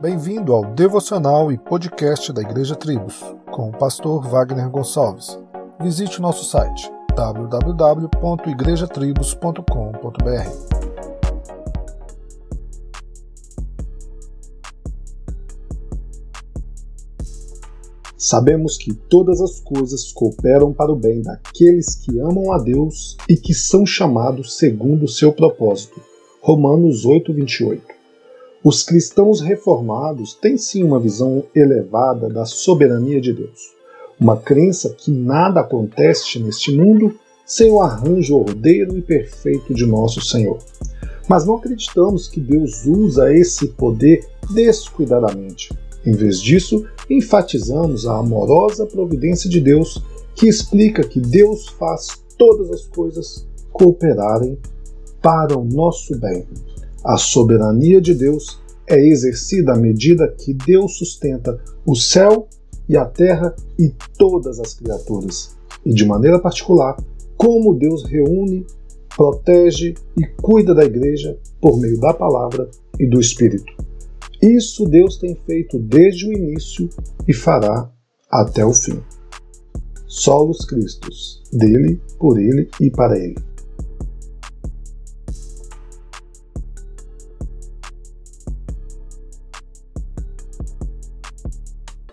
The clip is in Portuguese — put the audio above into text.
Bem-vindo ao devocional e podcast da Igreja Tribos, com o pastor Wagner Gonçalves. Visite o nosso site www.igrejatribos.com.br. Sabemos que todas as coisas cooperam para o bem daqueles que amam a Deus e que são chamados segundo o seu propósito. Romanos 8, 28. Os cristãos reformados têm sim uma visão elevada da soberania de Deus, uma crença que nada acontece neste mundo sem o arranjo ordeiro e perfeito de nosso Senhor. Mas não acreditamos que Deus usa esse poder descuidadamente. Em vez disso, enfatizamos a amorosa providência de Deus que explica que Deus faz todas as coisas cooperarem para o nosso bem. A soberania de Deus é exercida à medida que Deus sustenta o céu e a terra e todas as criaturas, e de maneira particular, como Deus reúne, protege e cuida da igreja por meio da palavra e do Espírito. Isso Deus tem feito desde o início e fará até o fim. Solos Cristos, dele, por ele e para ele.